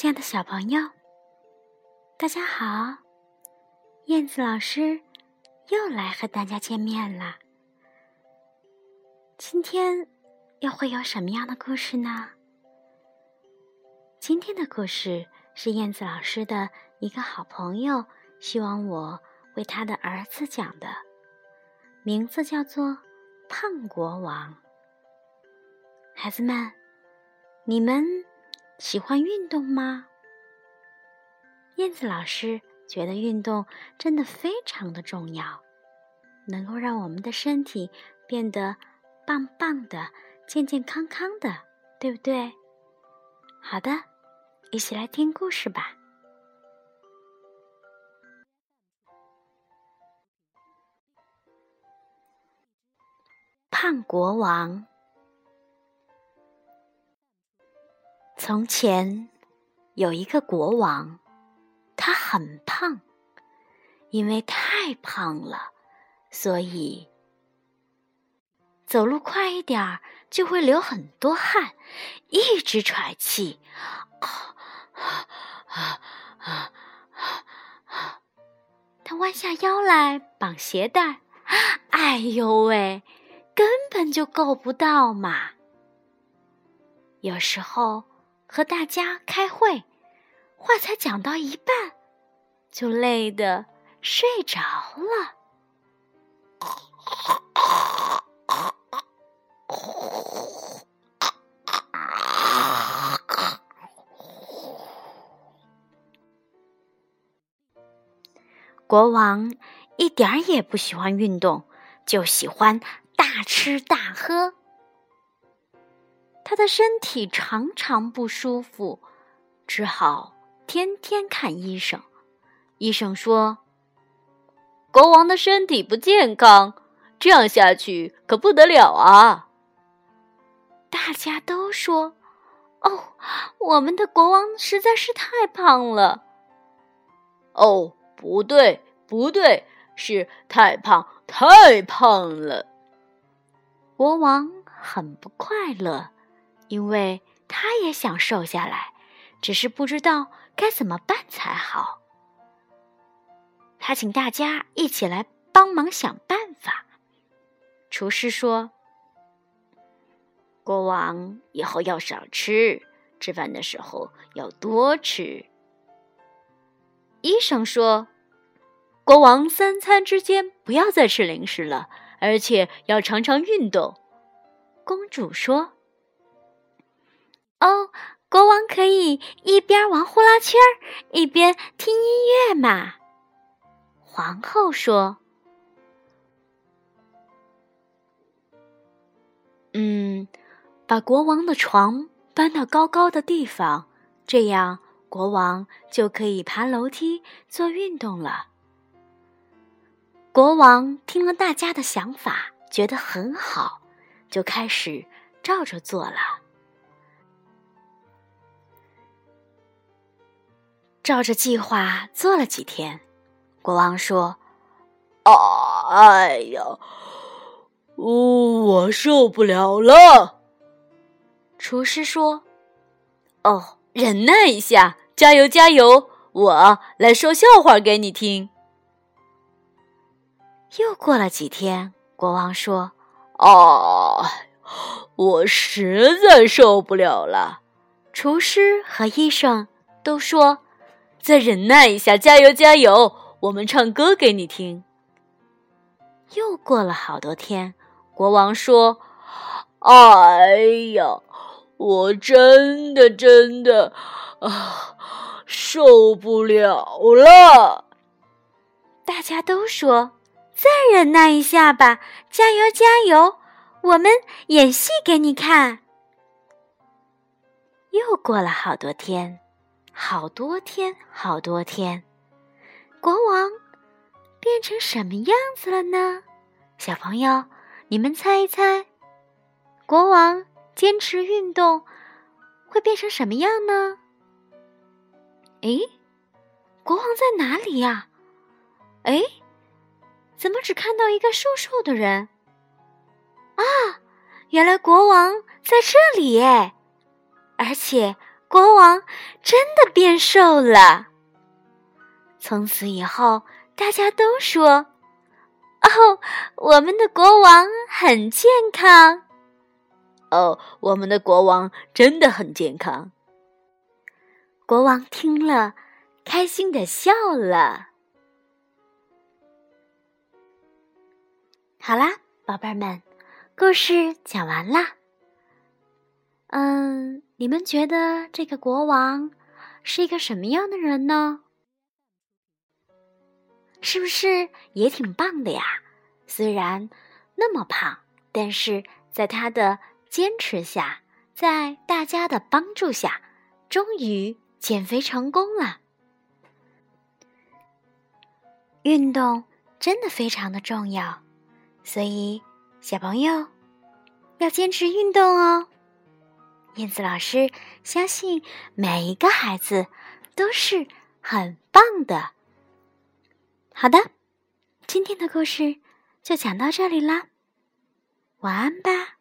亲爱的小朋友，大家好！燕子老师又来和大家见面了。今天又会有什么样的故事呢？今天的故事是燕子老师的一个好朋友希望我为他的儿子讲的，名字叫做《胖国王》。孩子们，你们。喜欢运动吗？燕子老师觉得运动真的非常的重要，能够让我们的身体变得棒棒的、健健康康的，对不对？好的，一起来听故事吧。胖国王。从前有一个国王，他很胖，因为太胖了，所以走路快一点儿就会流很多汗，一直喘气。他弯下腰来绑鞋带，哎呦喂，根本就够不到嘛！有时候。和大家开会，话才讲到一半，就累得睡着了。国王一点儿也不喜欢运动，就喜欢大吃大喝。他的身体常常不舒服，只好天天看医生。医生说：“国王的身体不健康，这样下去可不得了啊！”大家都说：“哦，我们的国王实在是太胖了。”哦，不对，不对，是太胖，太胖了。国王很不快乐。因为他也想瘦下来，只是不知道该怎么办才好。他请大家一起来帮忙想办法。厨师说：“国王以后要少吃，吃饭的时候要多吃。”医生说：“国王三餐之间不要再吃零食了，而且要常常运动。”公主说。哦，国王可以一边玩呼啦圈一边听音乐嘛？皇后说：“嗯，把国王的床搬到高高的地方，这样国王就可以爬楼梯做运动了。”国王听了大家的想法，觉得很好，就开始照着做了。照着计划做了几天，国王说：“哎呀，我受不了了。”厨师说：“哦，忍耐一下，加油加油，我来说笑话给你听。”又过了几天，国王说：“哦，我实在受不了了。”厨师和医生都说。再忍耐一下，加油加油！我们唱歌给你听。又过了好多天，国王说：“哎呀，我真的真的啊，受不了了！”大家都说：“再忍耐一下吧，加油加油！我们演戏给你看。”又过了好多天。好多天，好多天，国王变成什么样子了呢？小朋友，你们猜一猜，国王坚持运动会变成什么样呢？诶，国王在哪里呀？诶，怎么只看到一个瘦瘦的人？啊，原来国王在这里诶，而且。国王真的变瘦了。从此以后，大家都说：“哦，我们的国王很健康。”哦，我们的国王真的很健康。国王听了，开心的笑了。好啦，宝贝儿们，故事讲完啦。嗯，你们觉得这个国王是一个什么样的人呢？是不是也挺棒的呀？虽然那么胖，但是在他的坚持下，在大家的帮助下，终于减肥成功了。运动真的非常的重要，所以小朋友要坚持运动哦。燕子老师相信每一个孩子都是很棒的。好的，今天的故事就讲到这里啦，晚安吧。